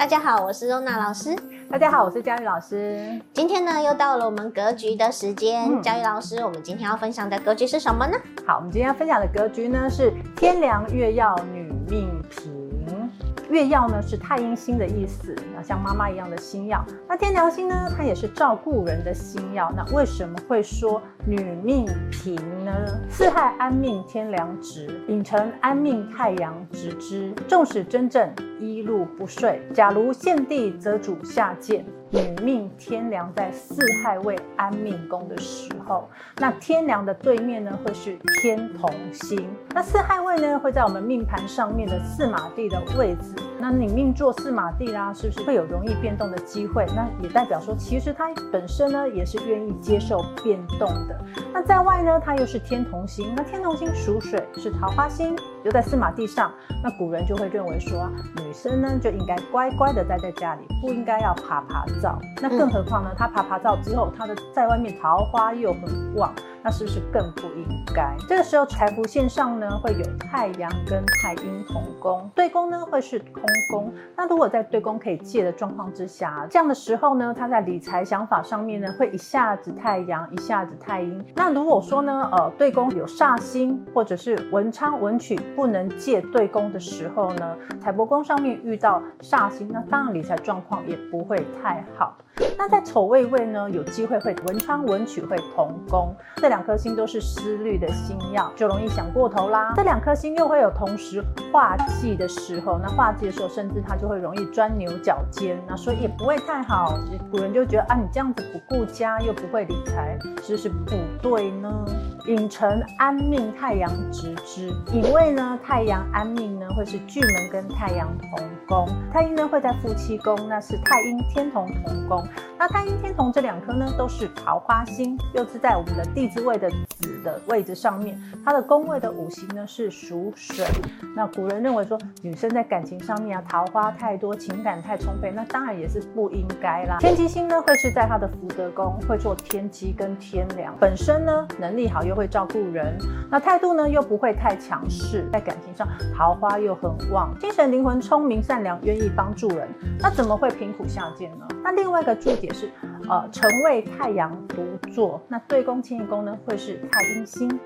大家好，我是ရို娜老师。大家好，我是佳玉老师。今天呢，又到了我们格局的时间。佳玉老师，我们今天要分享的格局是什么呢？好，我们今天要分享的格局呢是天梁月曜女命平。月曜呢是太阴星的意思，那像妈妈一样的星曜。那天梁星呢，它也是照顾人的星曜。那为什么会说女命平呢？四害安命天梁直，秉承安命太阳直之。纵使真正一路不遂，假如献帝则主下贱。女命天梁在四害位安命宫的时候，那天梁的对面呢会是天同星。那四害位呢会在我们命盘上面的四马地的位置。那你命坐四马地啦，是不是会有容易变动的机会？那也代表说，其实他本身呢也是愿意接受变动的。那在外呢，他又是天同星。那天同星属水，是桃花星，又在四马地上。那古人就会认为说，女生呢就应该乖乖的待在家里，不应该要爬爬灶。那更何况呢？他爬爬照之后，他的在外面桃花又很旺，那是不是更不应该？这个时候财福线上呢会有太阳跟太阴同宫，对宫呢会是空宫。那如果在对宫可以借的状况之下，这样的时候呢，他在理财想法上面呢会一下子太阳，一下子太阴。那如果说呢，呃，对宫有煞星或者是文昌文曲不能借对宫的时候呢，财帛宫上面遇到煞星，那当然理财状况也不会太好。那在丑未位呢，有机会会文昌文曲会同宫，这两颗星都是思虑的星曜，就容易想过头啦。这两颗星又会有同时化忌的时候，那化忌的时候，甚至他就会容易钻牛角尖，那所以也不会太好。古人就觉得啊，你这样子不顾家又不会理财，是不是不对呢？寅辰安命太阳直之，寅位呢，太阳安命呢会是巨门跟太阳同宫，太阴呢会在夫妻宫，那是太阴天同同宫。那太阴天同这两颗呢，都是桃花星，又是在我们的地支位的子的位置上面。它的宫位的五行呢是属水。那古人认为说，女生在感情上面啊，桃花太多，情感太充沛，那当然也是不应该啦。天机星呢会是在他的福德宫，会做天机跟天梁，本身呢能力好，又会照顾人，那态度呢又不会太强势，在感情上桃花又很旺，精神灵魂聪明善良，愿意帮助人，那怎么会贫苦下贱呢？那另外一个注解是，呃，辰为太阳独坐，那对宫迁移宫呢会是太阴星，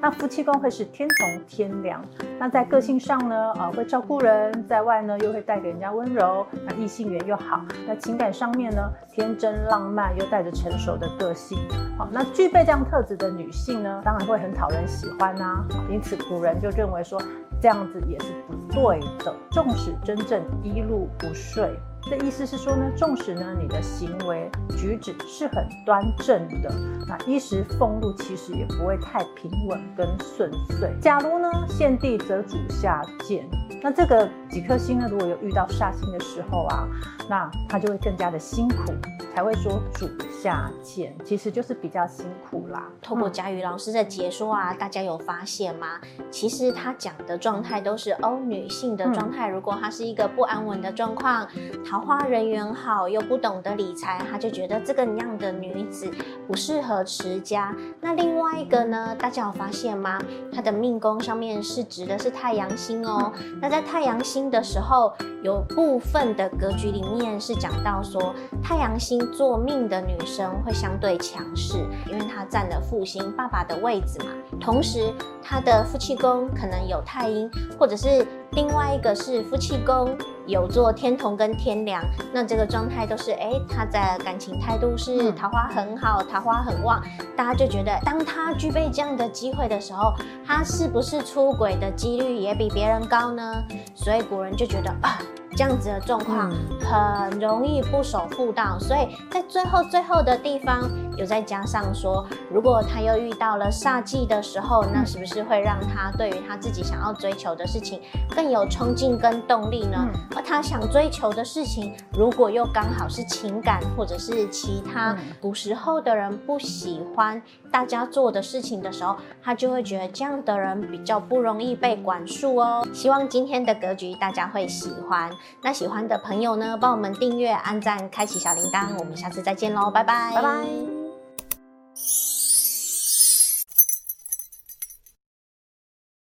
那夫妻宫会是天同天梁。那在个性上呢，呃，会照顾人，在外呢又会带给人家温柔，那异性缘又好。那情感上面呢，天真浪漫又带着成熟的个性。好，那具备这样特质的女性呢，当然会很讨人喜欢呐、因此古人就认为说，这样子也是不对的。纵使真正一路不顺。这意思是说呢，纵使呢你的行为举止是很端正的，那衣食俸禄其实也不会太平稳跟顺遂。假如呢现地则主下贱，那这个几颗星呢，如果有遇到煞星的时候啊，那他就会更加的辛苦，才会说主下贱，其实就是比较辛苦啦。透过佳瑜老师的解说啊，大家有发现吗？其实他讲的状态都是哦，女性的状态，如果她是一个不安稳的状况。桃花人缘好又不懂得理财，他就觉得这个样的女子不适合持家。那另外一个呢？大家有发现吗？她的命宫上面是指的是太阳星哦。那在太阳星的时候，有部分的格局里面是讲到说，太阳星做命的女生会相对强势，因为她占了父星爸爸的位置嘛。同时，她的夫妻宫可能有太阴，或者是另外一个是夫妻宫。有做天同跟天梁，那这个状态都是哎，他的感情态度是桃花很好，桃花很旺，大家就觉得当他具备这样的机会的时候，他是不是出轨的几率也比别人高呢？所以古人就觉得啊。这样子的状况很容易不守妇道，所以在最后最后的地方有再加上说，如果他又遇到了煞忌的时候，那是不是会让他对于他自己想要追求的事情更有冲劲跟动力呢？而他想追求的事情，如果又刚好是情感或者是其他古时候的人不喜欢大家做的事情的时候，他就会觉得这样的人比较不容易被管束哦。希望今天的格局大家会喜欢。那喜欢的朋友呢，帮我们订阅、按赞、开启小铃铛，我们下次再见喽，拜拜，拜拜。